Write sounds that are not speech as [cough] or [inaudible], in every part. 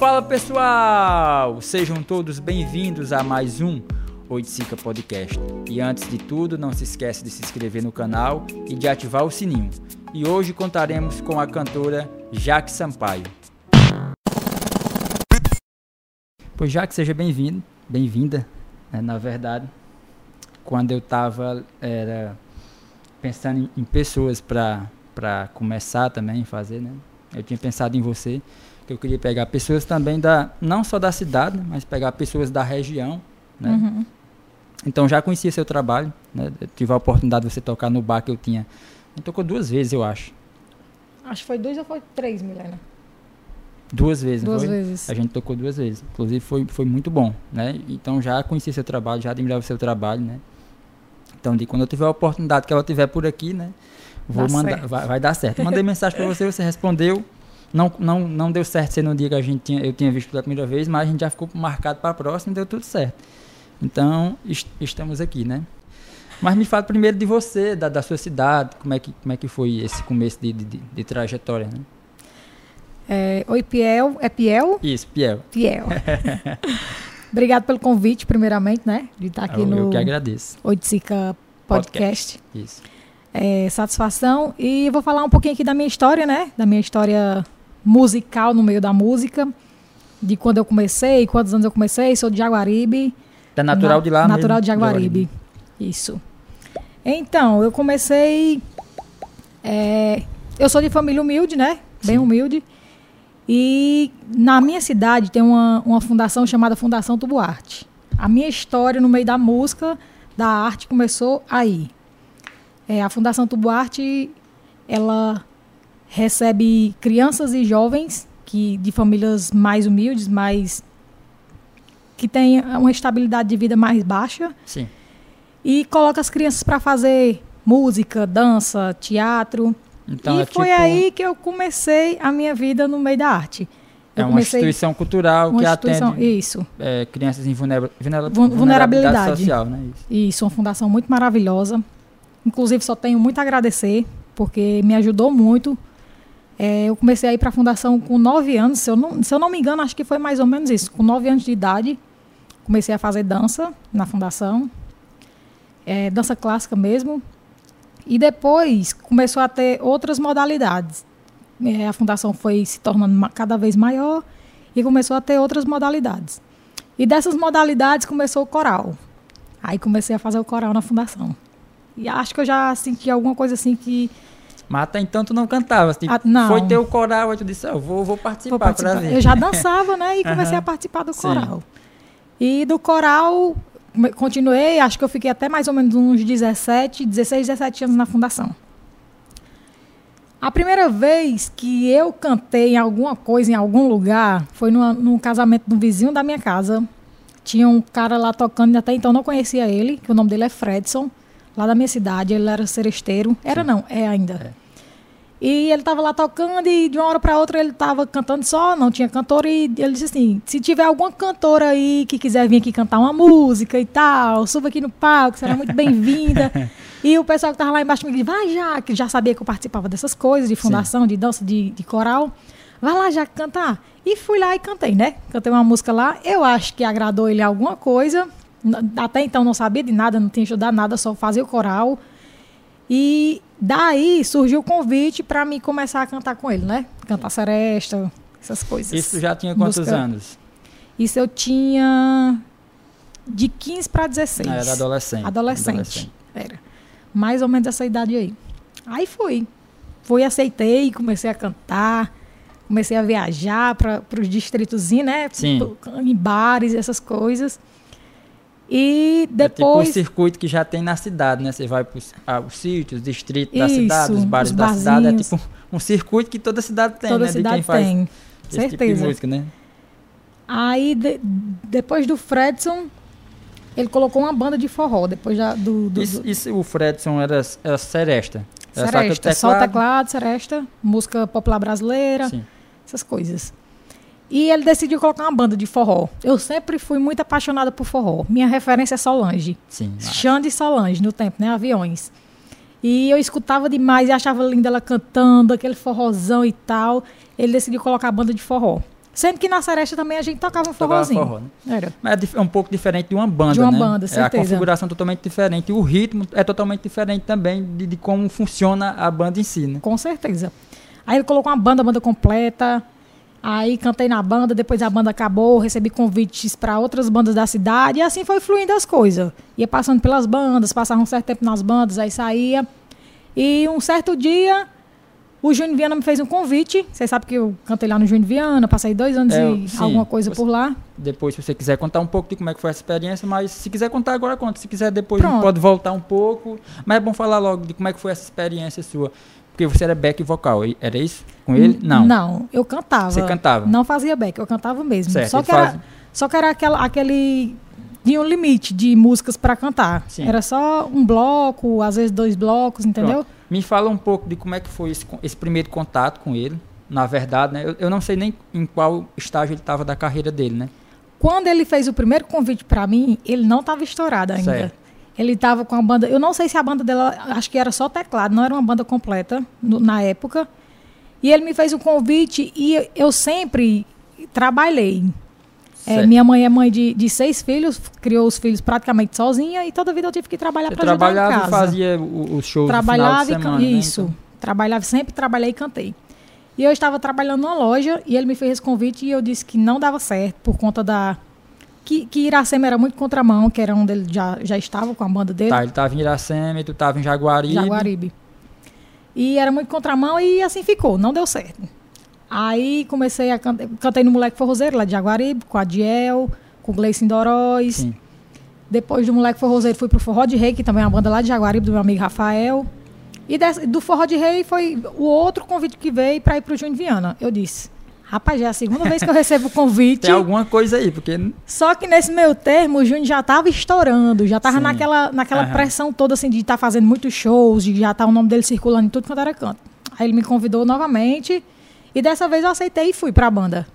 Fala pessoal! Sejam todos bem-vindos a mais um Oiticica Podcast. E antes de tudo, não se esqueça de se inscrever no canal e de ativar o sininho. E hoje contaremos com a cantora Jaque Sampaio. Pois Jaque, seja bem-vindo, bem-vinda, né, na verdade. Quando eu estava pensando em, pessoas para começar também fazer, né? Eu tinha pensado em você, que eu queria pegar pessoas também da não só da cidade, mas pegar pessoas da região, né? Uhum. Então já conhecia seu trabalho, né? Eu tive a oportunidade de você tocar no bar que eu tinha. A tocou duas vezes, eu acho. Acho que foi duas ou foi três, Milena? Duas vezes, Duas vezes. A gente tocou duas vezes. Inclusive foi, foi muito bom, né? Então já conhecia seu trabalho, já admirava seu trabalho, né? Então, de quando eu tiver a oportunidade que ela tiver por aqui, né? Vou Dá mandar, vai, vai, dar certo. Mandei mensagem para você, você respondeu. Não, não, não deu certo ser no dia que a gente tinha, eu tinha visto pela primeira vez, mas a gente já ficou marcado para a próxima e deu tudo certo. Então, est estamos aqui, né? Mas me fala primeiro de você, da, da sua cidade, como é que, como é que foi esse começo de, de, de trajetória, né? É, Oi, Piel. É Piel? Isso, Piel. Piel. [laughs] Obrigado pelo convite, primeiramente, né? De estar aqui eu, no. Eu que agradeço. Oiticica Podcast. Podcast. Isso. É, satisfação. E vou falar um pouquinho aqui da minha história, né? Da minha história musical no meio da música. De quando eu comecei, quantos anos eu comecei. Sou de Jaguaribe. É natural na, de lá Natural mesmo? de Jaguaribe. Jaguaribe. Isso. Então, eu comecei. É, eu sou de família humilde, né? Bem Sim. humilde. E na minha cidade tem uma, uma fundação chamada Fundação Tubuarte. A minha história no meio da música, da arte, começou aí. É, a Fundação Tubuarte, ela recebe crianças e jovens que de famílias mais humildes, mais que têm uma estabilidade de vida mais baixa. Sim. E coloca as crianças para fazer música, dança, teatro. Então, e é foi tipo... aí que eu comecei a minha vida no meio da arte. Eu é uma instituição cultural uma que instituição, atende isso. É, crianças em vulnerabilidade, vulnerabilidade social. Né? Isso. isso, uma fundação muito maravilhosa. Inclusive, só tenho muito a agradecer, porque me ajudou muito. É, eu comecei a ir para a fundação com nove anos, se eu, não, se eu não me engano, acho que foi mais ou menos isso. Com nove anos de idade, comecei a fazer dança na fundação, é, dança clássica mesmo. E depois começou a ter outras modalidades. É, a fundação foi se tornando cada vez maior e começou a ter outras modalidades. E dessas modalidades começou o coral. Aí comecei a fazer o coral na fundação. E acho que eu já senti alguma coisa assim que. Mas até então tu não cantava. Assim, ah, não. Foi ter o coral, aí tu disse, eu vou, vou participar, vou participar. Eu já dançava, né? E [laughs] comecei uhum. a participar do coral. Sim. E do coral continuei, acho que eu fiquei até mais ou menos uns 17, 16, 17 anos na fundação. A primeira vez que eu cantei em alguma coisa, em algum lugar, foi no, num casamento do vizinho da minha casa. Tinha um cara lá tocando, até então não conhecia ele, que o nome dele é Fredson, lá da minha cidade. Ele era seresteiro. Era Sim. não, é ainda. É. E ele estava lá tocando e de uma hora para outra ele estava cantando só, não tinha cantor e ele disse assim: "Se tiver alguma cantora aí que quiser vir aqui cantar uma música e tal, suba aqui no palco, será muito bem-vinda". [laughs] e o pessoal que estava lá embaixo me disse: "Vai já", que já sabia que eu participava dessas coisas, de fundação, Sim. de dança, de, de coral. Vai lá já cantar. E fui lá e cantei, né? Cantei uma música lá. Eu acho que agradou ele alguma coisa. Até então não sabia de nada, não tinha estudado nada, só fazia o coral. E daí surgiu o convite para mim começar a cantar com ele, né? Cantar seresta, essas coisas. Isso já tinha quantos Música. anos? Isso eu tinha de 15 para 16. Ah, era adolescente. adolescente. Adolescente. Era. Mais ou menos essa idade aí. Aí fui. Fui, aceitei, comecei a cantar, comecei a viajar para os distritozinhos, né? Sim. Em bares, essas coisas. E depois. É tipo o circuito que já tem na cidade, né? Você vai para os ah, sítios, distritos da cidade, os bares os da cidade. É tipo um circuito que toda cidade tem, toda né? cidade tem. Certeza. Tipo de música, né? Aí, de, depois do Fredson, ele colocou uma banda de forró. Depois já do. do, isso, isso, o Fredson era, era seresta. Era seresta. Só teclado. teclado, seresta, música popular brasileira, Sim. essas coisas. E ele decidiu colocar uma banda de forró. Eu sempre fui muito apaixonada por forró. Minha referência é Solange. Sim. Xande e Solange, no tempo, né? Aviões. E eu escutava demais e achava linda ela cantando, aquele forrozão e tal. Ele decidiu colocar a banda de forró. Sendo que na Seresta também a gente tocava um forrozinho. Tocava forró, né? Era. Mas é, é um pouco diferente de uma banda, De uma né? banda, certeza. É a configuração totalmente diferente. E o ritmo é totalmente diferente também de, de como funciona a banda em si, né? Com certeza. Aí ele colocou uma banda, banda completa. Aí cantei na banda, depois a banda acabou, recebi convites para outras bandas da cidade e assim foi fluindo as coisas. Ia passando pelas bandas, passava um certo tempo nas bandas, aí saía. E um certo dia o Júnior Viana me fez um convite. Você sabe que eu cantei lá no Júnior Viana, passei dois anos é, e sim, alguma coisa você, por lá. Depois, se você quiser contar um pouco de como é que foi essa experiência, mas se quiser contar agora, conta. Se quiser depois, pode voltar um pouco. Mas é bom falar logo de como é que foi essa experiência sua. Porque você era back vocal, era isso com ele? Não. Não, eu cantava. Você cantava? Não fazia back, eu cantava mesmo. Certo, só, que faz... era, só que era aquela, aquele tinha um limite de músicas para cantar. Sim. Era só um bloco, às vezes dois blocos, entendeu? Pronto. Me fala um pouco de como é que foi esse, esse primeiro contato com ele. Na verdade, né? Eu, eu não sei nem em qual estágio ele estava da carreira dele, né? Quando ele fez o primeiro convite para mim, ele não estava estourado ainda. Certo. Ele estava com a banda. Eu não sei se a banda dela. Acho que era só teclado, não era uma banda completa no, na época. E ele me fez o convite e eu sempre trabalhei. É, minha mãe é mãe de, de seis filhos, criou os filhos praticamente sozinha e toda a vida eu tive que trabalhar para ajudar em casa. Trabalhava e fazia os shows trabalhava final de semana, né, Isso. Então. Trabalhava, sempre trabalhei e cantei. E eu estava trabalhando numa loja e ele me fez esse convite e eu disse que não dava certo por conta da... Que, que Iracema era muito contramão, que era onde ele já, já estava com a banda dele. Tá, ele estava em Iracema e tu estava em Jaguaribe. Jaguaribe. E era muito contramão e assim ficou, não deu certo. Aí comecei a cantar, cantei no Moleque Forrozeiro, lá de Jaguaribe, com a Diel, com o Gleison Doróis. Sim. Depois do Moleque Forrozeiro fui pro Forró de Rei, que também é uma banda lá de Jaguaribe, do meu amigo Rafael. E desse, do Forró de Rei foi o outro convite que veio para ir pro Júnior Viana. Eu disse, rapaz, já é a segunda vez que eu recebo o convite. Tem alguma coisa aí, porque... Só que nesse meu termo, o Júnior já tava estourando, já tava Sim. naquela, naquela pressão toda, assim, de estar tá fazendo muitos shows, de já estar tá o nome dele circulando em tudo quanto era canto. Aí ele me convidou novamente e dessa vez eu aceitei e fui pra banda.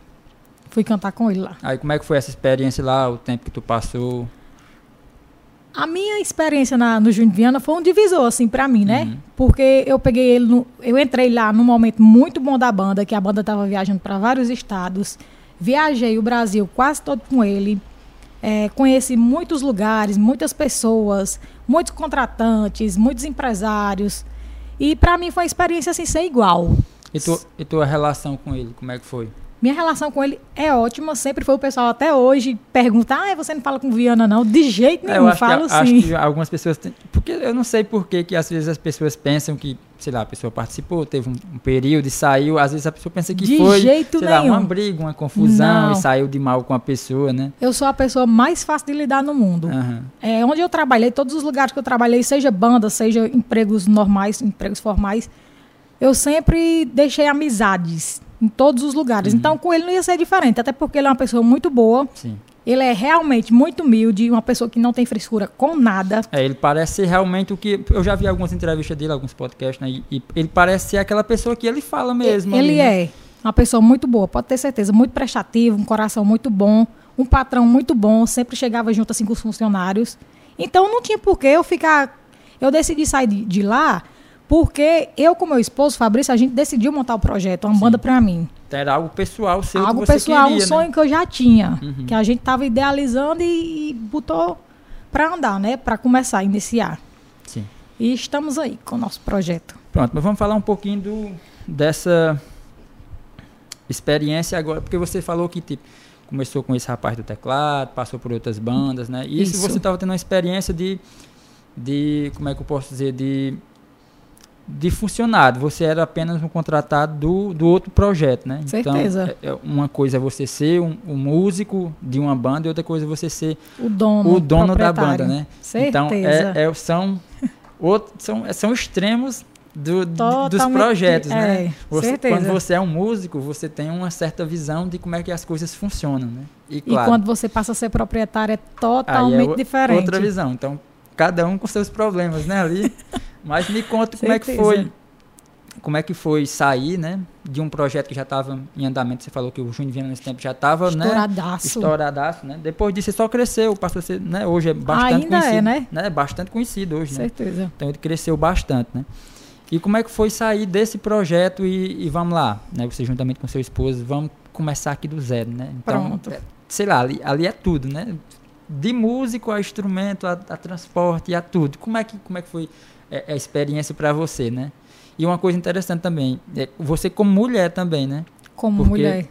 Fui cantar com ele lá. Aí como é que foi essa experiência lá, o tempo que tu passou? A minha experiência na, no Júnior Viana foi um divisor, assim, pra mim, né? Uhum. Porque eu peguei ele, no, eu entrei lá num momento muito bom da banda, que a banda tava viajando para vários estados. Viajei o Brasil quase todo com ele. É, conheci muitos lugares, muitas pessoas, muitos contratantes, muitos empresários. E para mim foi uma experiência assim sem igual. E, tu, e tua relação com ele, como é que foi? Minha relação com ele é ótima, sempre foi o pessoal até hoje perguntar, ah, você não fala com Viana não? De jeito nenhum, é, eu acho falo que, sim. Acho que algumas pessoas têm, porque eu não sei por que que às vezes as pessoas pensam que, sei lá, a pessoa participou, teve um, um período e saiu, às vezes a pessoa pensa que de foi, jeito sei nenhum. lá, uma briga, uma confusão não. e saiu de mal com a pessoa, né? Eu sou a pessoa mais fácil de lidar no mundo. Uhum. É, onde eu trabalhei, todos os lugares que eu trabalhei, seja banda, seja empregos normais, empregos formais, eu sempre deixei amizades em todos os lugares. Uhum. Então, com ele não ia ser diferente, até porque ele é uma pessoa muito boa. Sim. Ele é realmente muito humilde, uma pessoa que não tem frescura com nada. É, ele parece ser realmente o que. Eu já vi algumas entrevistas dele, alguns podcasts, né? E, e ele parece ser aquela pessoa que ele fala mesmo. Ele ali, né? é uma pessoa muito boa, pode ter certeza, muito prestativo, um coração muito bom, um patrão muito bom, sempre chegava junto assim com os funcionários. Então não tinha por que eu ficar. Eu decidi sair de, de lá porque eu com meu esposo, Fabrício, a gente decidiu montar o projeto, uma Sim. banda para mim. Era algo pessoal seu Algo pessoal, queria, um sonho né? que eu já tinha. Uhum. Que a gente estava idealizando e, e botou para andar, né? Para começar, iniciar. Sim. E estamos aí com o nosso projeto. Pronto, mas vamos falar um pouquinho do, dessa experiência agora, porque você falou que tipo, começou com esse rapaz do teclado, passou por outras bandas, né? E isso, você estava tendo uma experiência de, de, como é que eu posso dizer, de de funcionário, você era apenas um contratado do, do outro projeto, né? Então, Certeza. Então, é, uma coisa é você ser um, um, músico de uma banda e outra coisa é você ser o dono, o dono da banda, né? Certeza. Então, é, é, são, outro, são, são extremos do, dos projetos, né? É, você, certeza. Quando você é um músico, você tem uma certa visão de como é que as coisas funcionam, né? E, claro, e quando você passa a ser proprietário é totalmente é diferente. Outra visão. Então, cada um com seus problemas, né? Ali [laughs] Mas me conta como é que foi. Como é que foi sair, né? De um projeto que já estava em andamento. Você falou que o Júnior Viana nesse tempo já estava, né? Estouradaço. Estouradaço, né? Depois disso, só cresceu, passou a ser, né? Hoje é bastante Ainda conhecido. É, né? né? Bastante conhecido hoje, Certeza. Né? Então ele cresceu bastante, né? E como é que foi sair desse projeto e, e vamos lá, né? Você juntamente com seu esposo, vamos começar aqui do zero, né? Então, Pronto. É, sei lá, ali, ali é tudo, né? De músico a instrumento, a, a transporte, a tudo. Como é que, como é que foi é, a experiência para você, né? E uma coisa interessante também, é você como mulher também, né? Como Porque mulher.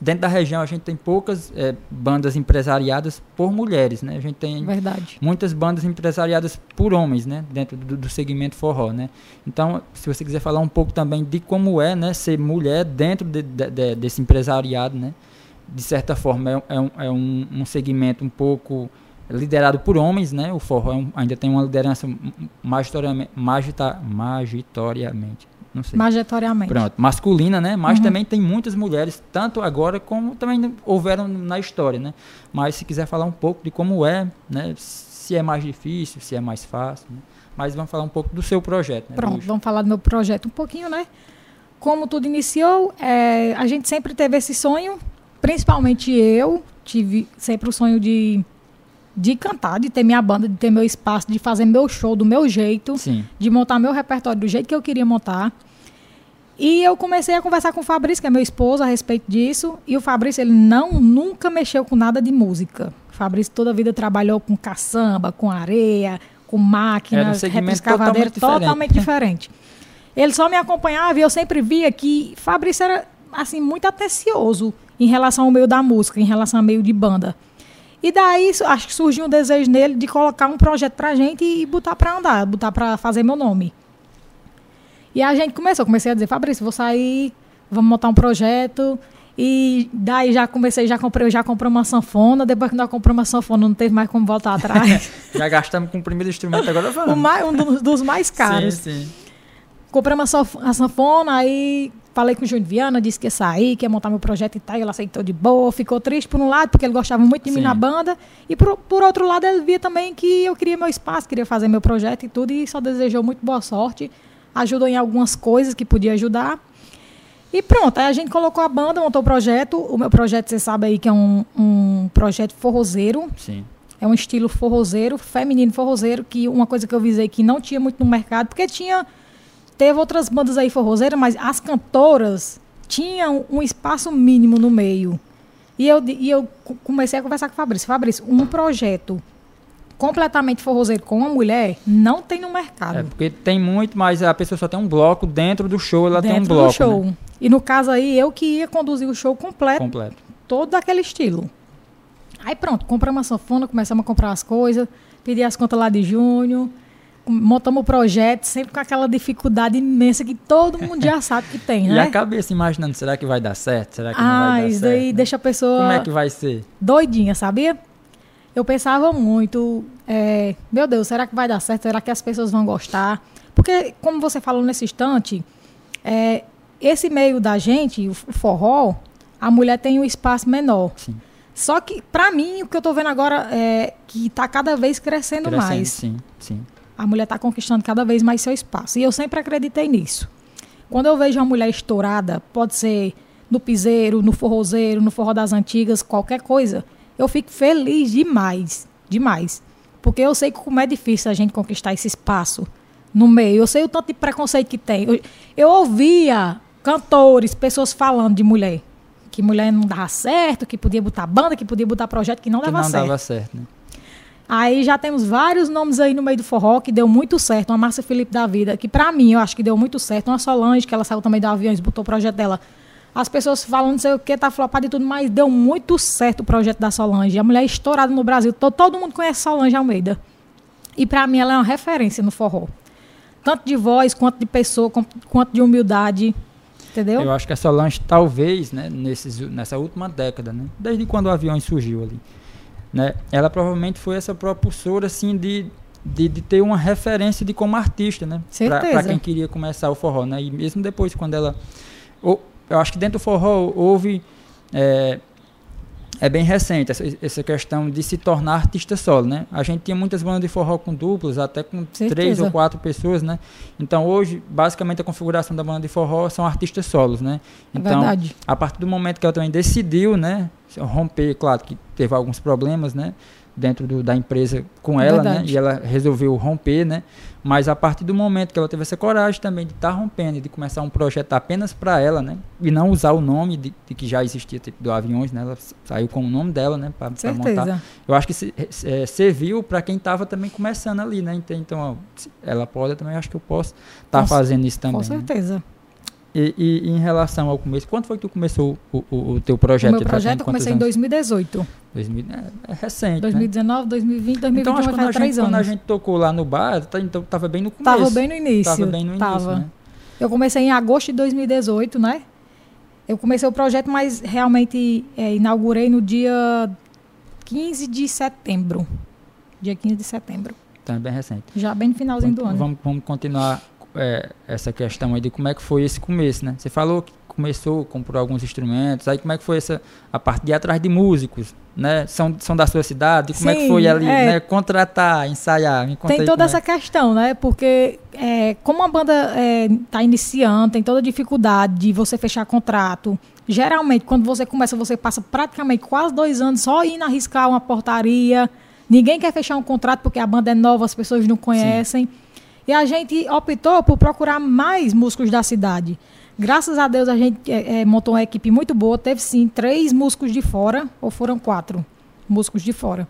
Dentro da região a gente tem poucas é, bandas empresariadas por mulheres, né? A gente tem Verdade. muitas bandas empresariadas por homens, né? Dentro do, do, segmento forró, né? Então, se você quiser falar um pouco também de como é, né? Ser mulher dentro de, de, de, desse empresariado, né? De certa forma é, é, um, é um, um segmento um pouco liderado por homens, né? O forró é um, ainda tem uma liderança magitoriamente, magitoriamente não sei. Majoritariamente. Pronto, masculina, né? Mas uhum. também tem muitas mulheres, tanto agora como também houveram na história, né? Mas se quiser falar um pouco de como é, né? Se é mais difícil, se é mais fácil, né? Mas vamos falar um pouco do seu projeto, né? Pronto, vamos falar do meu projeto um pouquinho, né? Como tudo iniciou, é, a gente sempre teve esse sonho, principalmente eu, tive sempre o sonho de de cantar, de ter minha banda, de ter meu espaço, de fazer meu show do meu jeito, Sim. de montar meu repertório do jeito que eu queria montar. E eu comecei a conversar com o Fabrício, que é meu esposo, a respeito disso. E o Fabrício, ele não nunca mexeu com nada de música. O Fabrício toda a vida trabalhou com caçamba, com areia, com máquinas, repiscavadeira, totalmente, totalmente diferente. Ele só me acompanhava e eu sempre via que Fabrício era assim muito atencioso em relação ao meio da música, em relação ao meio de banda. E daí acho que surgiu um desejo nele de colocar um projeto pra gente e botar pra andar, botar pra fazer meu nome. E a gente começou, comecei a dizer, Fabrício, vou sair, vamos montar um projeto. E daí já comecei, já comprei, já comprei uma sanfona, depois que nós compramos uma sanfona, não teve mais como voltar atrás. [laughs] já gastamos com o primeiro instrumento, agora vamos. Mais, um dos, dos, mais caros. Sim, sim. Comprei uma sanfona, aí Falei com o Júnior Viana, disse que ia sair, que ia montar meu projeto e tal. E ele aceitou de boa, ficou triste por um lado, porque ele gostava muito de Sim. mim na banda. E por, por outro lado, ele via também que eu queria meu espaço, queria fazer meu projeto e tudo. E só desejou muito boa sorte. Ajudou em algumas coisas que podia ajudar. E pronto, aí a gente colocou a banda, montou o projeto. O meu projeto, você sabe aí que é um, um projeto forrozeiro. Sim. É um estilo forrozeiro, feminino forrozeiro, que uma coisa que eu visei que não tinha muito no mercado, porque tinha Teve outras bandas aí forrozeiras, mas as cantoras tinham um espaço mínimo no meio. E eu, e eu comecei a conversar com o Fabrício. Fabrício, um projeto completamente forrozeiro com uma mulher não tem no mercado. É, porque tem muito, mas a pessoa só tem um bloco dentro do show, ela dentro tem um bloco. Do show. Né? E no caso aí, eu que ia conduzir o show completo. Completo. Todo daquele estilo. Aí pronto, compramos uma sanfona, começamos a comprar as coisas, pedi as contas lá de junho montamos o projeto sempre com aquela dificuldade imensa que todo mundo já [laughs] sabe que tem, né? E a cabeça imaginando, será que vai dar certo? Será que ah, não vai dar isso certo? daí né? deixa a pessoa... Como é que vai ser? Doidinha, sabia? Eu pensava muito, é, meu Deus, será que vai dar certo? Será que as pessoas vão gostar? Porque, como você falou nesse instante, é, esse meio da gente, o forró, a mulher tem um espaço menor. Sim. Só que, para mim, o que eu estou vendo agora é que está cada vez crescendo, crescendo mais. Sim, sim. A mulher está conquistando cada vez mais seu espaço. E eu sempre acreditei nisso. Quando eu vejo uma mulher estourada, pode ser no piseiro, no forrozeiro, no forró das antigas, qualquer coisa, eu fico feliz demais, demais. Porque eu sei como é difícil a gente conquistar esse espaço no meio. Eu sei o tanto de preconceito que tem. Eu, eu ouvia cantores, pessoas falando de mulher. Que mulher não dava certo, que podia botar banda, que podia botar projeto, que não que dava não certo. Não dava certo, né? Aí já temos vários nomes aí no meio do forró que deu muito certo. Uma Márcia Felipe da vida, que para mim eu acho que deu muito certo. Uma Solange, que ela saiu também do aviões, botou o projeto dela. As pessoas falam não sei o que, tá flopado e tudo, mas deu muito certo o projeto da Solange. A mulher é estourada no Brasil. Todo, todo mundo conhece Solange Almeida. E para mim ela é uma referência no forró. Tanto de voz, quanto de pessoa, quanto de humildade. Entendeu? Eu acho que a Solange, talvez, né, nesses, nessa última década, né, desde quando o avião surgiu ali, né? Ela provavelmente foi essa propulsora assim de, de, de ter uma referência de como artista, né? Para quem queria começar o forró, né? E mesmo depois quando ela eu acho que dentro do forró houve é, é bem recente essa, essa, questão de se tornar artista solo, né? A gente tinha muitas bandas de forró com duplos, até com Certeza. três ou quatro pessoas, né? Então hoje, basicamente a configuração da banda de forró são artistas solos, né? É então, é a partir do momento que ela também decidiu, né, romper, claro que teve alguns problemas, né? Dentro do, da empresa com ela, né? Verdade. E ela resolveu romper, né? Mas a partir do momento que ela teve essa coragem também de estar tá rompendo, de começar um projeto apenas para ela, né? E não usar o nome de, de, que já existia tipo, do Aviões, né? Ela saiu com o nome dela, né? Para montar. Eu acho que se, é, serviu para quem estava também começando ali, né? Então, ó, ela pode, eu também acho que eu posso estar tá fazendo isso também. Com certeza. Né? E, e, em relação ao começo, quando foi que tu começou o, o, o teu projeto? O meu projeto eu comecei anos? em 2018. 2000, é, é recente, 2019, né? 2020, 2021 então, acho que quando, a gente, quando a gente tocou lá no bar, tá, então tava bem no começo. Tava bem no início. Tava bem no início, tava. Né? Eu comecei em agosto de 2018, né? Eu comecei o projeto, mas realmente é, inaugurei no dia 15 de setembro. Dia 15 de setembro. Então é bem recente. Já bem no finalzinho do ano. Vamos, vamos continuar é, essa questão aí de como é que foi esse começo, né? Você falou que começou, comprou alguns instrumentos, aí como é que foi essa a parte de ir atrás de músicos, né? São, são da sua cidade, como Sim, é que foi ali, é, né? Contratar, ensaiar, me Tem toda essa é. questão, né? Porque é, como a banda está é, iniciando, tem toda a dificuldade de você fechar contrato. Geralmente, quando você começa, você passa praticamente quase dois anos só indo arriscar uma portaria. Ninguém quer fechar um contrato porque a banda é nova, as pessoas não conhecem. Sim. E a gente optou por procurar mais músicos da cidade. Graças a Deus a gente é, é, montou uma equipe muito boa. Teve sim três músicos de fora, ou foram quatro músicos de fora.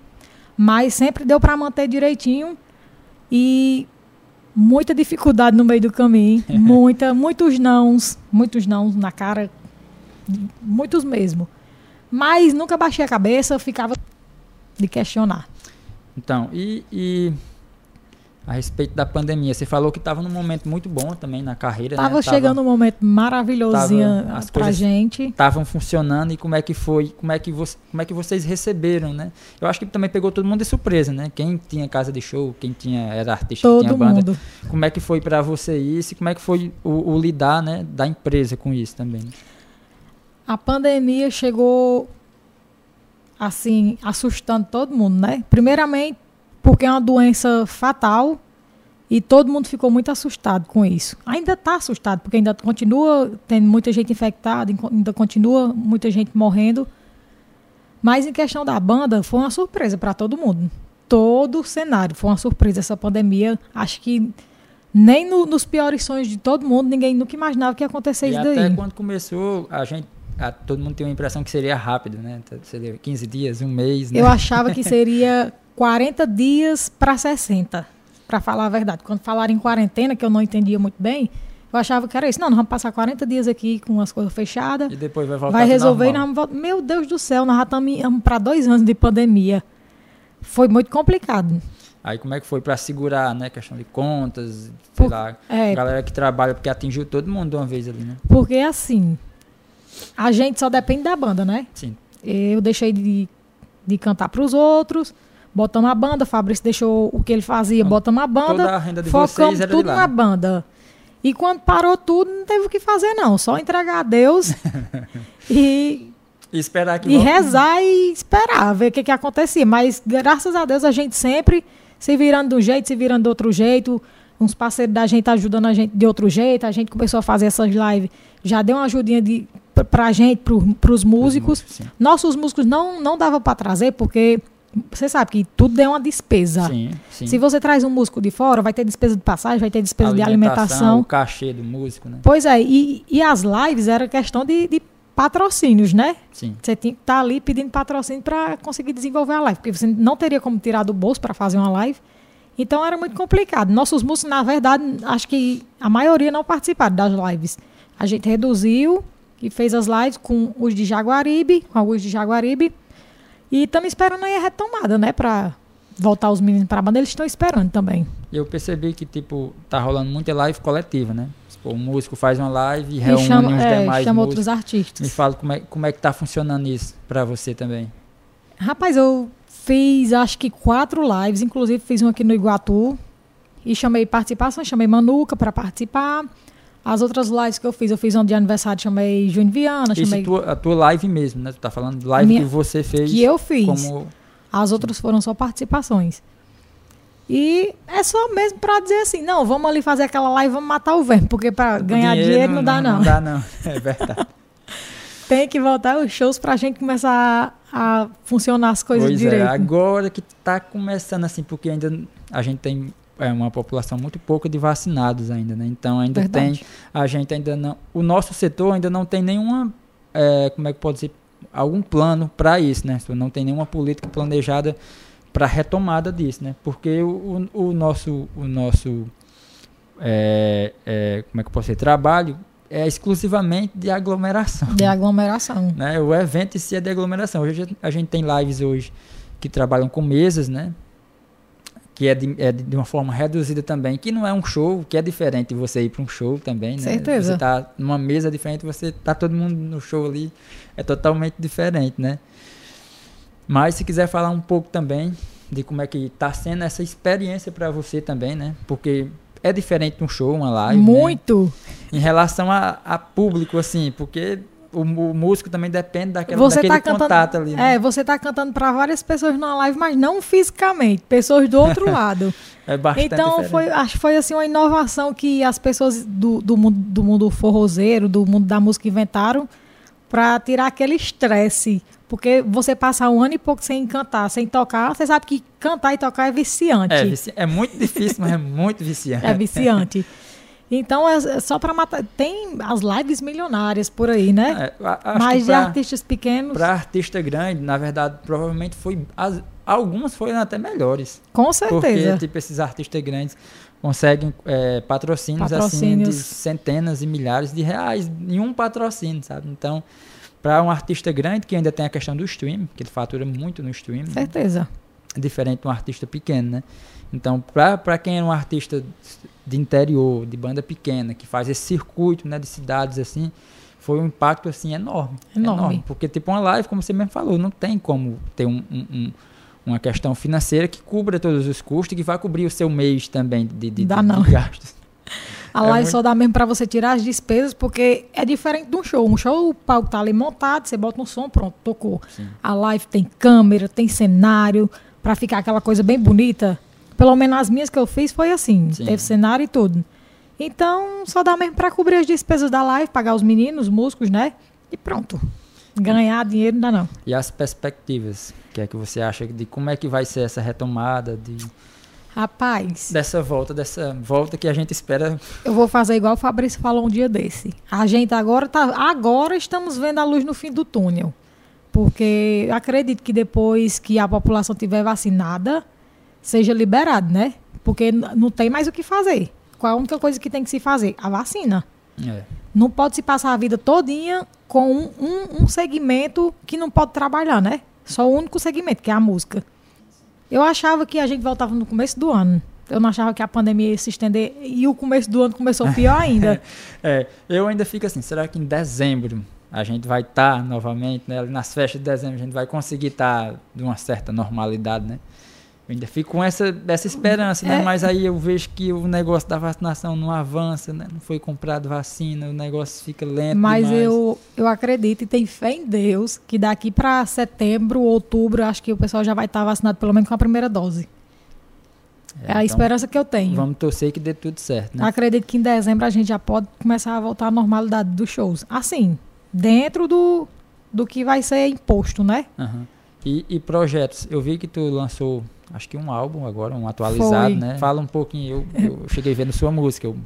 Mas sempre deu para manter direitinho. E muita dificuldade no meio do caminho. [laughs] muita, muitos nãos, muitos nãos na cara. Muitos mesmo. Mas nunca baixei a cabeça, ficava de questionar. Então, e, e a respeito da pandemia. Você falou que estava num momento muito bom também na carreira. Tava né? chegando tava, um momento maravilhosinho as pra gente. Estavam funcionando e como é que foi, como é que, você, como é que vocês receberam, né? Eu acho que também pegou todo mundo de surpresa, né? Quem tinha casa de show, quem tinha era artista, todo tinha banda. Mundo. Como é que foi para você isso? E como é que foi o, o, lidar, né, da empresa com isso também? A pandemia chegou assim assustando todo mundo, né? Primeiramente porque é uma doença fatal e todo mundo ficou muito assustado com isso. Ainda está assustado, porque ainda continua tendo muita gente infectada, ainda continua muita gente morrendo. Mas em questão da banda, foi uma surpresa para todo mundo. Todo o cenário foi uma surpresa essa pandemia. Acho que nem no, nos piores sonhos de todo mundo, ninguém nunca imaginava que ia acontecer e isso até daí. Até quando começou, a gente a, todo mundo tem uma impressão que seria rápido, né? Seria 15 dias, um mês, né? Eu achava que seria [laughs] 40 dias para 60, para falar a verdade. Quando falaram em quarentena, que eu não entendia muito bem, eu achava que era isso. Não, nós vamos passar 40 dias aqui com as coisas fechadas. E depois vai voltar Vai resolver e nós vamos voltar. Meu Deus do céu, nós já estamos para dois anos de pandemia. Foi muito complicado. Aí como é que foi para segurar, né? Questão de contas, sei Por, lá. É, galera que trabalha, porque atingiu todo mundo de uma vez ali, né? Porque assim, a gente só depende da banda, né? Sim. Eu deixei de, de cantar para os outros botamos a banda, Fabrício deixou o que ele fazia, botamos a banda, Toda a renda de focamos tudo na banda. E quando parou tudo, não teve o que fazer não, só entregar a Deus [laughs] e e esperar que e rezar e esperar ver o que que acontecia, mas graças a Deus a gente sempre se virando de um jeito, se virando de outro jeito, uns parceiros da gente ajudando a gente de outro jeito, a gente começou a fazer essas lives, já deu uma ajudinha de pra gente, pro, pros músicos. músicos Nossos músicos não, não dava para trazer, porque você sabe que tudo é uma despesa. Sim, sim. Se você traz um músico de fora, vai ter despesa de passagem, vai ter despesa de alimentação. O cachê do músico, né? Pois é, e, e as lives era questão de, de patrocínios, né? Sim. Você tinha que estar tá ali pedindo patrocínio para conseguir desenvolver a live, porque você não teria como tirar do bolso para fazer uma live. Então era muito complicado. Nossos músicos, na verdade, acho que a maioria não participaram das lives. A gente reduziu e fez as lives com os de Jaguaribe, com alguns de Jaguaribe e estamos esperando aí a retomada, né? Pra voltar os meninos para a banda, eles estão esperando também. Eu percebi que, tipo, tá rolando muita live coletiva, né? Tipo, o músico faz uma live e reúne chama, os é, demais chama músicos. outros artistas. Me fala como é, como é que tá funcionando isso para você também. Rapaz, eu fiz acho que quatro lives, inclusive fiz uma aqui no Iguatu. E chamei participação, chamei Manuca para participar. As outras lives que eu fiz, eu fiz um de aniversário, chamei Júnior Viana, Esse chamei... Tua, a tua live mesmo, né? Tu tá falando live Minha... que você fez. Que eu fiz. Como... As outras foram só participações. E é só mesmo para dizer assim, não, vamos ali fazer aquela live, vamos matar o verme, porque para ganhar dinheiro, dinheiro, não, dá não. Não dá não, [laughs] é verdade. [laughs] tem que voltar os shows pra gente começar a, a funcionar as coisas pois é, direito. É, agora que tá começando assim, porque ainda a gente tem é uma população muito pouca de vacinados ainda, né? Então ainda Verdade. tem, a gente ainda não, o nosso setor ainda não tem nenhuma, é, como é que pode ser, algum plano para isso, né? Não tem nenhuma política planejada para retomada disso, né? Porque o, o, o nosso, o nosso, é, é, como é que eu posso dizer, trabalho é exclusivamente de aglomeração. De aglomeração. Né? O evento em si é de aglomeração. Hoje a gente tem lives hoje que trabalham com mesas, né? Que é de, é de uma forma reduzida também, que não é um show, que é diferente você ir para um show também, né? Certeza. Você tá numa mesa diferente, você tá todo mundo no show ali, é totalmente diferente, né? Mas se quiser falar um pouco também de como é que está sendo essa experiência para você também, né? Porque é diferente de um show, uma live. Né? Muito. Né? Em relação a, a, público, assim, porque o, o, músico também depende daquela, você daquele tá cantando, contato ali. Né? É, você está cantando para várias pessoas numa live, mas não fisicamente, pessoas do outro [laughs] lado. É bastante Então, diferente. foi, acho que foi assim uma inovação que as pessoas do, do, mundo, do mundo forrozeiro, do mundo da música inventaram para tirar aquele estresse. Porque você passar um ano e pouco sem cantar, sem tocar, você sabe que cantar e tocar é viciante. É, é muito difícil, mas é muito viciante. É viciante. [laughs] Então, é, é só para matar. Tem as lives milionárias por aí, né? É, Mas de artistas pequenos. Para artista grande, na verdade, provavelmente foi. As, algumas foram até melhores. Com certeza. Porque, tipo, esses artistas grandes conseguem é, patrocínios, patrocínios, assim de centenas e milhares de reais em um patrocínio, sabe? Então, para um artista grande que ainda tem a questão do stream, que ele fatura muito no stream. Certeza. Né? Diferente de um artista pequeno, né? Então, para quem é um artista de interior, de banda pequena, que faz esse circuito, né, de cidades assim, foi um impacto assim enorme, enorme. enorme. Porque tipo uma live, como você mesmo falou, não tem como ter um, um, um uma questão financeira que cubra todos os custos e que vai cobrir o seu mês também de, de, Dá de, não. de gastos. [laughs] A é live muito... só dá mesmo para você tirar as despesas, porque é diferente de um show. Um show, o palco tá ali montado, você bota um som, pronto, tocou. Sim. A live tem câmera, tem cenário, para ficar aquela coisa bem bonita. Pelo menos as minhas que eu fiz foi assim, Sim. teve cenário e tudo. Então, só dá mesmo para cobrir as despesas da live, pagar os meninos, os músicos, né? E pronto. Ganhar dinheiro não dá não. E as perspectivas? O que é que você acha de como é que vai ser essa retomada de Rapaz. Dessa volta, dessa volta que a gente espera. Eu vou fazer igual o Fabrício falou um dia desse. A gente agora tá. Agora estamos vendo a luz no fim do túnel. Porque acredito que depois que a população tiver vacinada, seja liberado, né? Porque não tem mais o que fazer. Qual a única coisa que tem que se fazer? A vacina. É. Não pode se passar a vida todinha com um, um, um segmento que não pode trabalhar, né? Só o único segmento, que é a música. Eu achava que a gente voltava no começo do ano. Eu não achava que a pandemia ia se estender e o começo do ano começou pior [laughs] ainda. é, eu ainda fico assim, será que em dezembro a gente vai estar tá novamente, né? Nas festas de dezembro a gente vai conseguir estar tá de uma certa normalidade, né? Eu ainda fico com essa, essa esperança, né? É. Mas aí eu vejo que o negócio da vacinação não avança, né? Não foi comprado vacina, o negócio fica lento Mas eu, eu acredito e tenho fé em Deus que daqui para setembro, outubro, acho que o pessoal já vai estar vacinado pelo menos com a primeira dose. É, é a então, esperança que eu tenho. Vamos torcer que dê tudo certo, né? Acredito que em dezembro a gente já pode começar a voltar à normalidade dos shows. Assim, dentro do, do que vai ser imposto, né? Uhum. E, e projetos? Eu vi que tu lançou acho que um álbum agora, um atualizado, Foi. né? Fala um pouquinho, eu, eu [laughs] cheguei vendo sua música, eu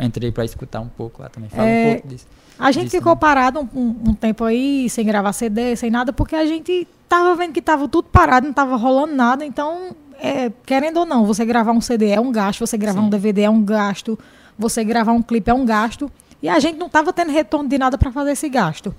entrei para escutar um pouco lá também. Fala é, um pouco disso. A gente disso, ficou né? parado um, um, tempo aí, sem gravar CD, sem nada, porque a gente tava vendo que tava tudo parado, não tava rolando nada, então, é, querendo ou não, você gravar um CD é um gasto, você gravar Sim. um DVD é um gasto, você gravar um clipe é um gasto, e a gente não tava tendo retorno de nada para fazer esse gasto.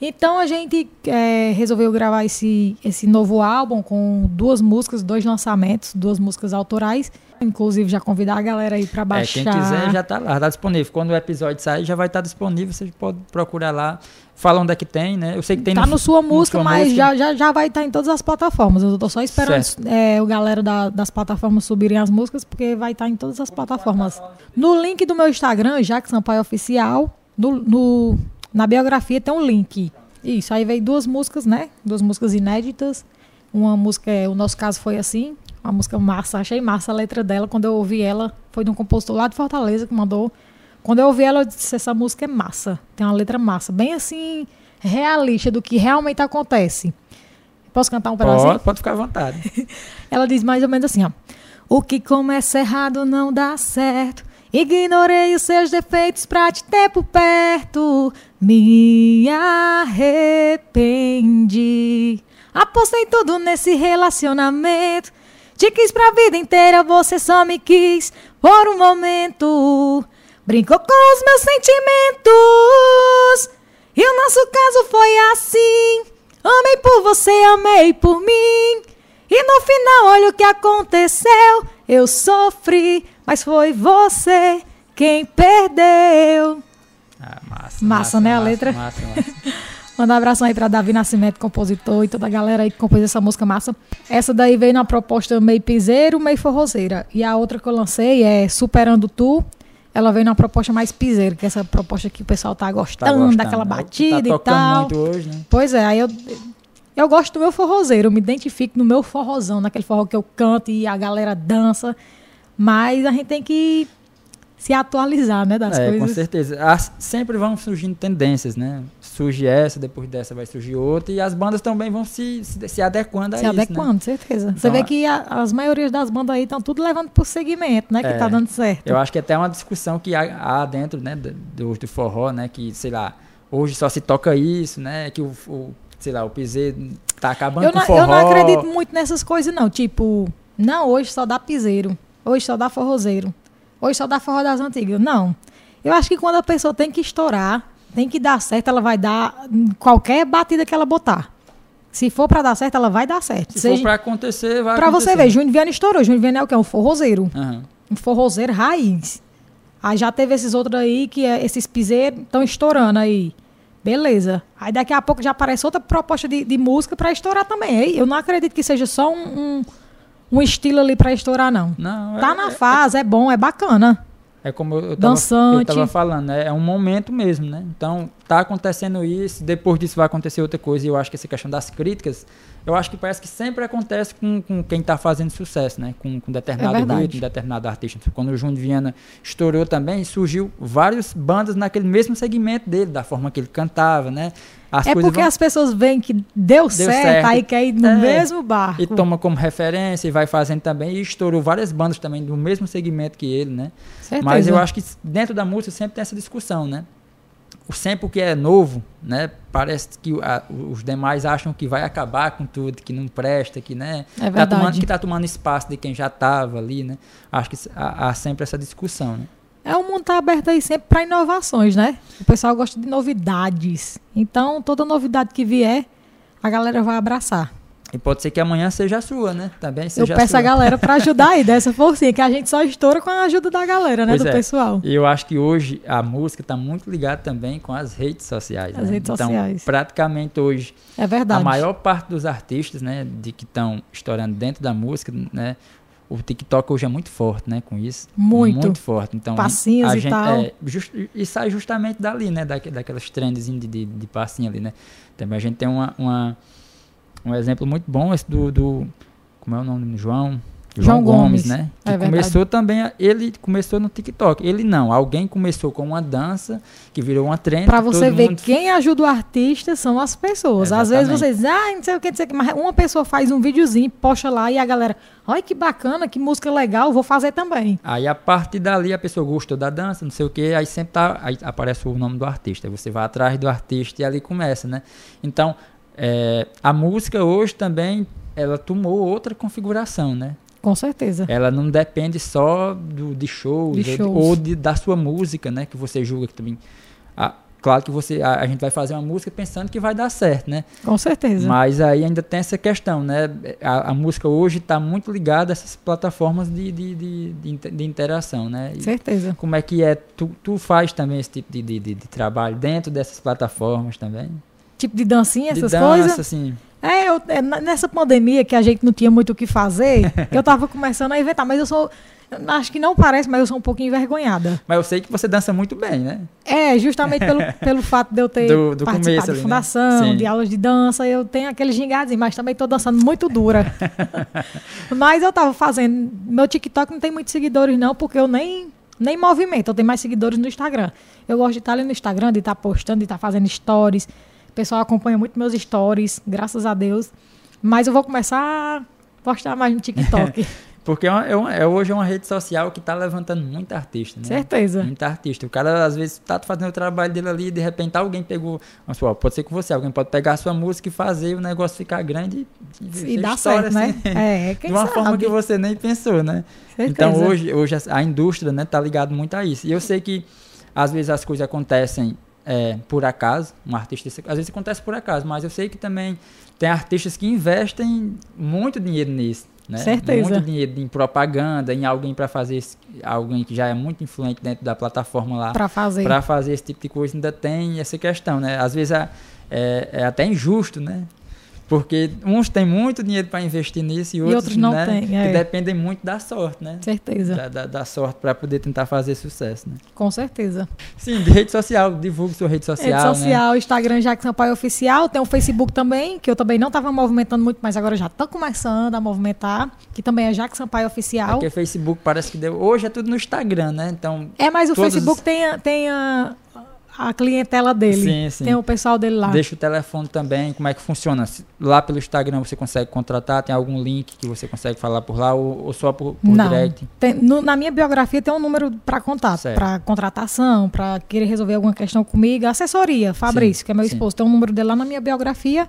Então a gente é, resolveu gravar esse, esse novo álbum com duas músicas, dois lançamentos, duas músicas autorais. Inclusive, já convidar a galera aí para baixar. É, quem quiser já tá lá, tá disponível. Quando o episódio sair, já vai estar tá disponível, você pode procurar lá. Fala onde é que tem, né? Eu sei que tem Tá no, no Sua Música, no sua mas música. Já, já, já vai estar tá em todas as plataformas. Eu tô só esperando é, o galera da, das plataformas subirem as músicas, porque vai estar tá em todas as plataformas. No link do meu Instagram, Jack Sampaio Oficial, no, no na biografia tem um link. Isso, aí veio duas músicas, né? Duas músicas inéditas. Uma música, o nosso caso foi assim, uma música massa, achei massa a letra dela. Quando eu ouvi ela, foi de um compositor lá de Fortaleza que mandou. Quando eu ouvi ela, eu disse: essa música é massa, tem uma letra massa, bem assim, realista do que realmente acontece. Posso cantar um pedacinho? Pode, pode ficar à vontade. [laughs] Ela diz mais ou menos assim, ó. O que começa errado não dá certo. Ignorei os seus defeitos pra te ter por perto. Me arrependi. Apostei tudo nesse relacionamento. Te quis pra vida inteira, você só me quis por um momento. Brincou com os meus sentimentos. E o nosso caso foi assim. Amei por você, amei por mim. E no final, olha o que aconteceu. Eu sofri, mas foi você quem perdeu. Massa, Massa, massa, né, a massa, letra? Massa, massa. [laughs] Mandar um abração aí pra Davi Nascimento, compositor, e toda a galera aí que compôs essa música massa. Essa daí veio na proposta meio piseiro, meio forrozeira. E a outra que eu lancei é Superando Tu. Ela veio na proposta mais piseiro, que é essa proposta que o pessoal tá Tá gostando, gostando, daquela né? batida tá e tal. muito hoje, né? Pois é, aí eu, eu gosto do meu forrozeiro, eu me identifico no meu forrozão, naquele forró que eu canto e a galera dança. Mas a gente tem que se atualizar, né, das é, com coisas. certeza. As- sempre vão surgindo tendências, né? Surge essa, depois dessa vai surgir outra, e as bandas também vão se, se, se adequando a Se isso, né? adequando, certeza. Você Então, vê a- que a- as maiorias das bandas aí estão tudo levando pro segmento, né? Que É, tá dando certo. Eu acho que até é uma discussão que há, há dentro, né, do, do, forró, né, que, sei lá, hoje só se toca isso, né, que o, o sei lá, o piseiro tá acabando Eu com não, o forró. eu não acredito muito nessas coisas, não. Tipo, não, hoje só dá piseiro. Hoje só dá forrozeiro. Hoje só dá forró das antigas. Não. Eu acho que quando a pessoa tem que estourar, tem que dar certo, ela vai dar qualquer batida que ela botar. Se for pra dar certo, ela vai dar certo. Se Seja- for pra acontecer, vai pra você ver, Júnior Viana estourou. Júnior Viana é o quê? Um forrozeiro. Aham. Um forrozeiro raiz. Aí já teve esses outros aí, que é, esses piseiros estão estourando aí. Beleza. Aí daqui a pouco já aparece outra proposta de, de música pra estourar também. Aí eu não acredito que seja só um, um, um estilo ali pra estourar, não. Não, Tá é, na fase, é bom, é bacana. É como eu, eu, tava, Dançante. eu tava falando, né? É um momento mesmo, né? Então, tá acontecendo isso, depois disso vai acontecer outra coisa, e eu acho que essa questão das críticas, eu acho que parece que sempre acontece com, com quem tá fazendo sucesso, né? Com, com É determinado verdade. ritmo, determinado artista. Quando o Júnior Viana estourou também, surgiu várias bandas naquele mesmo segmento dele, da forma que ele cantava, né? As é porque vão- as pessoas veem que deu, certo, certo. aí quer ir no É. mesmo barco. E toma como referência e vai fazendo também. E estourou várias bandas também do mesmo segmento que ele, né? Certeza. Mas eu acho que dentro da música sempre tem essa discussão, né? Sempre o que é novo, né? Parece que a- os demais acham que vai acabar com tudo, que não presta, que, né? É Tá tomando, que tá tomando espaço de quem já estava ali, né? Acho que há, há sempre essa discussão, né? É, o mundo tá aberto aí sempre para inovações, né? O pessoal gosta de novidades. Então, toda novidade que vier, a galera vai abraçar. E pode ser que amanhã seja a sua, né? Também Eu seja peço sua. a galera para ajudar aí [laughs] dessa forcinha, que a gente só estoura com a ajuda da galera, né? Pois do é. pessoal. E eu acho que hoje a música está muito ligada também com as redes sociais. As né? redes então, sociais. praticamente hoje É verdade. A maior parte dos artistas, né, de que estão estourando dentro da música, né, o TikTok hoje é muito forte, né, com isso. Muito. Muito forte. Então, Passinhos a e gente, tal. É, just- e sai justamente dali, né, daque- daquelas trends de, de, de passinho ali, né. Também a gente tem uma, uma- um exemplo muito bom, esse do, do como é o nome do João? João Gomes. né? Que É começou também, ele começou no TikTok. Ele não, alguém começou com uma dança que virou uma trend. Pra que você ver mundo quem ajuda o artista são as pessoas. Às vezes Exatamente. vocês ah, não sei o que, não sei o que, mas uma pessoa faz um videozinho, posta lá e a galera, olha que bacana, que música legal, vou fazer também. Aí a partir dali a pessoa gostou da dança, não sei o que, aí sempre tá, aí aparece o nome do artista. Aí você vai atrás do artista e ali começa, né? Então, é, a música hoje também, ela tomou outra configuração, né? Com certeza. Ela não depende só do, de shows, De ou, shows. ou de- da sua música, né? Que você julga que também... Ah, claro que você, a, a gente vai fazer uma música pensando que vai dar certo, né? Com certeza. Mas aí ainda tem essa questão, né? A, a música hoje está muito ligada a essas plataformas de, de, de, de inter- de interação, né? E Certeza. como é que é? Tu, tu faz também esse tipo de, de, de- de trabalho dentro dessas plataformas também? Tipo de dancinha, de essas dança, coisas. assim. É, eu- é, nessa pandemia que a gente não tinha muito o que fazer, [laughs] eu tava começando a inventar, mas eu sou. Acho que não parece, mas eu sou um pouquinho envergonhada. Mas eu sei que você dança muito bem, né? É, justamente pelo, [laughs] pelo fato de eu ter Do- do participado começo de né? fundação, Sim. de aulas de dança, eu tenho aquele gingadinho, mas também tô dançando muito dura. [laughs] mas eu tava fazendo. Meu TikTok não tem muitos seguidores, não, porque eu nem, nem movimento. Eu tenho mais seguidores no Instagram. Eu gosto de estar ali no Instagram, de estar postando, de estar fazendo stories. Pessoal acompanha muito meus stories, graças a Deus. Mas eu vou começar a postar mais no TikTok. [laughs] Porque é, uma, é, é, hoje é uma rede social que está levantando muita artista, né? Certeza. Muita artista. O cara, às vezes, está fazendo o trabalho dele ali e de repente alguém pegou. Vamos supor, pode ser com você, alguém pode pegar a sua música e fazer o negócio ficar grande e, e dar certo, né? Assim, [laughs] é, de uma sabe? forma que você nem pensou, né? Certeza. Então hoje, hoje a indústria né, tá ligado muito a isso. E eu sei que às vezes as coisas acontecem é, por acaso, um artista, às vezes acontece por acaso, mas eu sei que também tem artistas que investem muito dinheiro nisso. Né? Certeza. Muito dinheiro em propaganda, em alguém para fazer esse, alguém que já é muito influente dentro da plataforma lá para fazer para fazer esse tipo de coisa ainda tem essa questão, né? Às vezes é, é, é até injusto, né? Porque uns têm muito dinheiro para investir nisso e outros, e outros não né, têm. É. Que dependem muito da sorte, né? Certeza. Da, da, da sorte para poder tentar fazer sucesso, né? Com certeza. Sim, de rede social, divulgue sua rede social. Rede social, né? Instagram Jack Sampaio Oficial, tem o Facebook também, que eu também não estava movimentando muito, mas agora já estou começando a movimentar, que também é Jack Sampaio Oficial. Porque Facebook parece que deu. Hoje é tudo no Instagram, né? Então. É, mas o Facebook tem, tem a a clientela dele. Sim, sim. Tem o pessoal dele lá. Deixa o telefone também, como é que funciona? Lá pelo Instagram você consegue contratar, tem algum link que você consegue falar por lá ou, ou só por, por Não. direct? Tem, no, na minha biografia tem um número para contato, para contratação, para querer resolver alguma questão comigo, assessoria, Fabrício, sim, que é meu esposo, tem um número dele lá na minha biografia.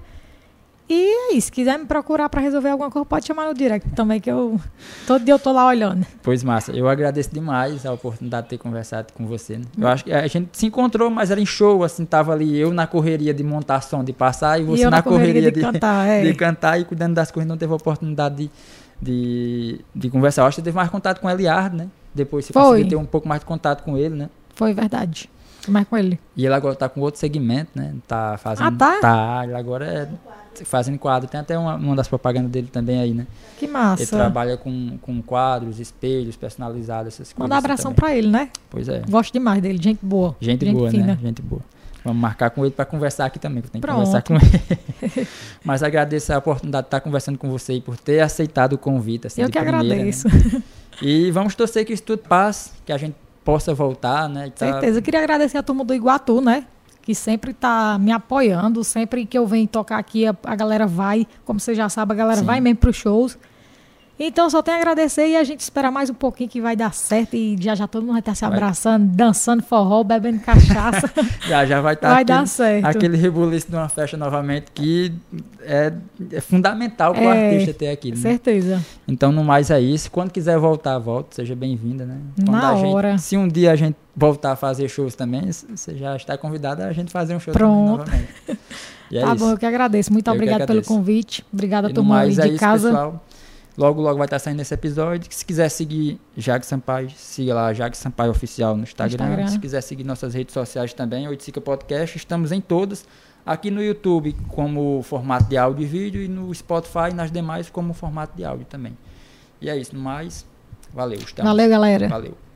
E é isso. Se quiser me procurar para resolver alguma coisa, pode chamar no direct também, que eu todo dia eu tô lá olhando. Pois massa. Eu agradeço demais a oportunidade de ter conversado com você. Né? Eu acho que a gente se encontrou, mas era em show, assim, tava ali eu na correria de montação, de passar, e você e na, na, correria, correria de, de, cantar, é. de cantar e cuidando das coisas, não teve a oportunidade de, de, de conversar. Eu acho que você teve mais contato com o Eliard, né? Depois você Foi. conseguiu ter um pouco mais de contato com ele, né? Foi verdade. Mais com ele. E ele agora tá com outro segmento, né? Tá fazendo. Ah, tá? Tá, ele agora é fazendo quadro. Tem até uma, uma das propagandas dele também aí, né? Que massa. Ele trabalha com, com quadros, espelhos personalizados, essas coisas. Manda um assim abração assim pra ele, né? Pois é. Gosto demais dele, gente boa. Gente, gente boa, fina. né? Gente boa. Vamos marcar com ele para conversar aqui também, que eu tenho que Pronto. conversar com ele. [laughs] Mas agradeço a oportunidade de estar conversando com você e por ter aceitado o convite. Assim, eu que primeira, agradeço. Né? E vamos torcer que isso tudo passe, que a gente possa voltar, né? Tá... Certeza. Eu queria agradecer a turma do Iguatu, né? que sempre está me apoiando. Sempre que eu venho tocar aqui, a, a galera vai. Como você já sabe, a galera Sim. vai mesmo para os shows. Então só tenho a agradecer e a gente espera mais um pouquinho que vai dar certo e já já todo mundo vai estar se abraçando, vai. dançando forró, bebendo cachaça. [laughs] já já vai estar vai aquele, dar certo. aquele rebuliço de uma festa novamente que é, é fundamental para o é, artista ter aquilo. Né? Certeza. Então no mais é isso. Quando quiser voltar, volta, seja bem-vinda, né? Quando Na hora. Gente, se um dia a gente voltar a fazer shows também, você já está convidada a gente fazer um show Pronto. novamente. É tá isso. bom, eu que agradeço. Muito obrigada pelo convite. Obrigada a turma aí de é casa. pessoal. Logo, logo vai estar saindo esse episódio. Se quiser seguir Jag Sampaio, siga lá Jag Sampaio Oficial no Instagram. Instagram. Se quiser seguir nossas redes sociais também, Oiticica Podcast, estamos em todas. Aqui no YouTube como formato de áudio e vídeo e no Spotify e nas demais como formato de áudio também. E é isso, no mais, valeu. Estamos. Valeu, galera. Valeu.